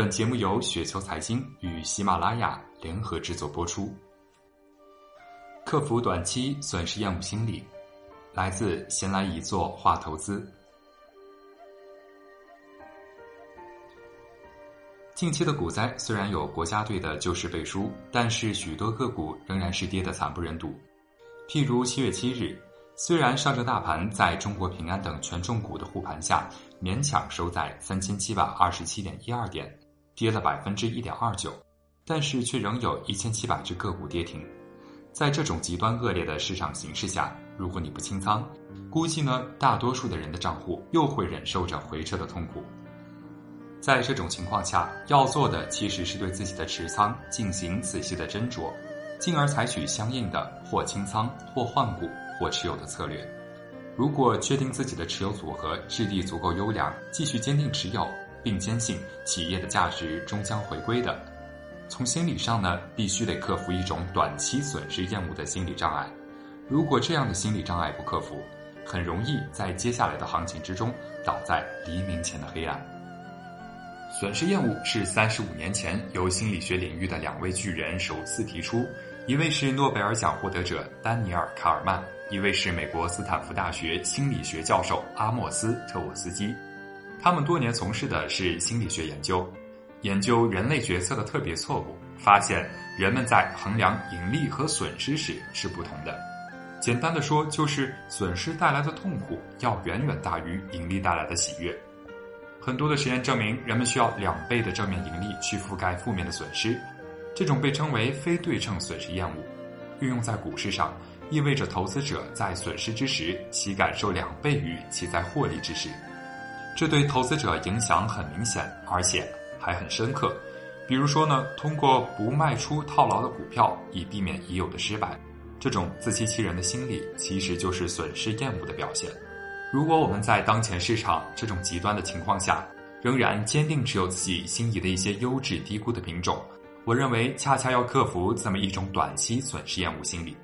本节目由雪球财经与喜马拉雅联合制作播出。克服短期损失厌恶心理，来自闲来一坐话投资。近期的股灾虽然有国家队的救市背书，但是许多个股仍然是跌得惨不忍睹。譬如七月七日，虽然上证大盘在中国平安等权重股的护盘下，勉强收在三千七百二十七点一二点，跌了百分之一点二九，但是却仍有一千七百只个股跌停。在这种极端恶劣的市场形势下，如果你不清仓，估计呢，大多数的人的账户又会忍受着回撤的痛苦。在这种情况下，要做的其实是对自己的持仓进行仔细的斟酌，进而采取相应的或清仓、或换股、或持有的策略。如果确定自己的持有组合质地足够优良，继续坚定持有，并坚信企业的价值终将回归的，从心理上呢，必须得克服一种短期损失厌恶的心理障碍。如果这样的心理障碍不克服，很容易在接下来的行情之中倒在黎明前的黑暗。损失厌恶是三十五年前由心理学领域的两位巨人首次提出，一位是诺贝尔奖获得者丹尼尔·卡尔曼，一位是美国斯坦福大学心理学教授阿莫斯·特沃斯基。他们多年从事的是心理学研究，研究人类决策的特别错误，发现人们在衡量盈利和损失时是不同的。简单的说，就是损失带来的痛苦要远远大于盈利带来的喜悦。很多的实验证明，人们需要两倍的正面盈利去覆盖负面的损失，这种被称为非对称损失厌恶。运用在股市上，意味着投资者在损失之时，其感受两倍于其在获利之时。这对投资者影响很明显，而且还很深刻。比如说呢，通过不卖出套牢的股票，以避免已有的失败，这种自欺欺人的心理，其实就是损失厌恶的表现。如果我们在当前市场这种极端的情况下，仍然坚定持有自己心仪的一些优质低估的品种，我认为恰恰要克服这么一种短期损失厌恶心理。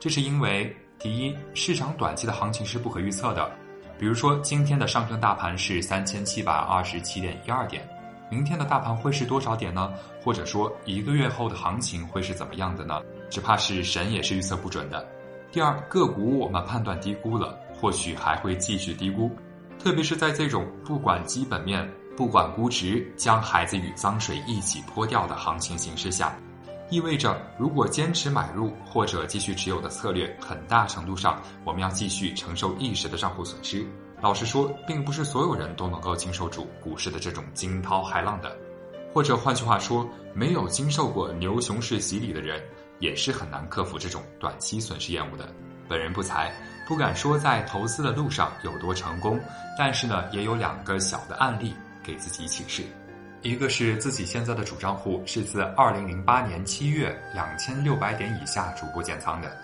这是因为，第一，市场短期的行情是不可预测的。比如说，今天的上证大盘是三千七百二十七点一二点，明天的大盘会是多少点呢？或者说，一个月后的行情会是怎么样的呢？只怕是神也是预测不准的。第二，个股我们判断低估了。或许还会继续低估，特别是在这种不管基本面、不管估值，将孩子与脏水一起泼掉的行情形势下，意味着如果坚持买入或者继续持有的策略，很大程度上我们要继续承受一时的账户损失。老实说，并不是所有人都能够经受住股市的这种惊涛骇浪的，或者换句话说，没有经受过牛熊市洗礼的人，也是很难克服这种短期损失厌恶的。本人不才。不敢说在投资的路上有多成功，但是呢，也有两个小的案例给自己启示。一个是自己现在的主账户是自二零零八年七月两千六百点以下逐步建仓的，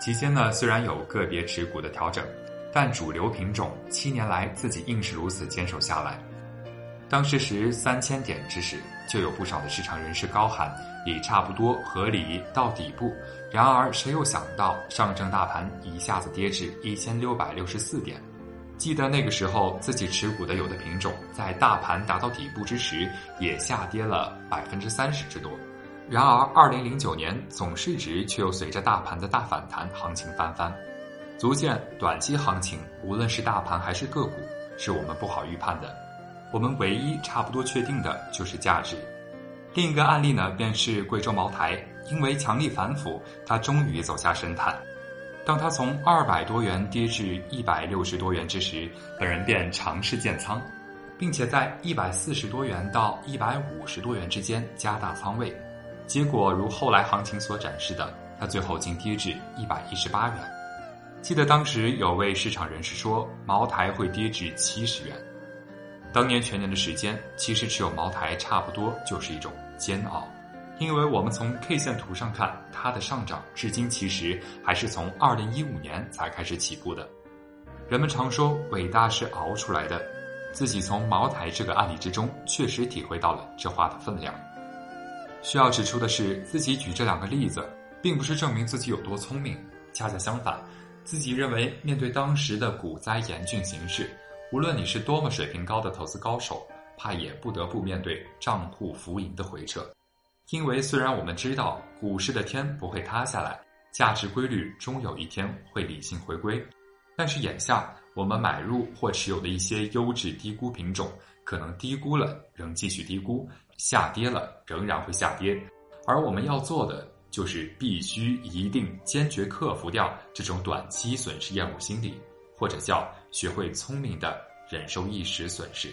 期间呢虽然有个别持股的调整，但主流品种七年来自己硬是如此坚守下来。当时时三千点之时，就有不少的市场人士高喊已差不多合理到底部。然而谁又想到上证大盘一下子跌至一千六百六十四点？记得那个时候自己持股的有的品种，在大盘达到底部之时，也下跌了百分之三十之多。然而二零零九年总市值却又随着大盘的大反弹，行情翻番。足见短期行情，无论是大盘还是个股，是我们不好预判的。我们唯一差不多确定的就是价值。另一个案例呢，便是贵州茅台，因为强力反腐，它终于走下神坛。当它从二百多元跌至一百六十多元之时，本人便尝试建仓，并且在一百四十多元到一百五十多元之间加大仓位。结果如后来行情所展示的，它最后竟跌至一百一十八元。记得当时有位市场人士说，茅台会跌至七十元。当年全年的时间，其实持有茅台差不多就是一种煎熬，因为我们从 K 线图上看，它的上涨至今其实还是从二零一五年才开始起步的。人们常说伟大是熬出来的，自己从茅台这个案例之中确实体会到了这话的分量。需要指出的是，自己举这两个例子，并不是证明自己有多聪明，恰恰相反，自己认为面对当时的股灾严峻形势。无论你是多么水平高的投资高手，怕也不得不面对账户浮盈的回撤。因为虽然我们知道股市的天不会塌下来，价值规律终有一天会理性回归，但是眼下我们买入或持有的一些优质低估品种，可能低估了仍继续低估，下跌了仍然会下跌，而我们要做的就是必须一定坚决克服掉这种短期损失厌恶心理，或者叫学会聪明的忍受一时损失。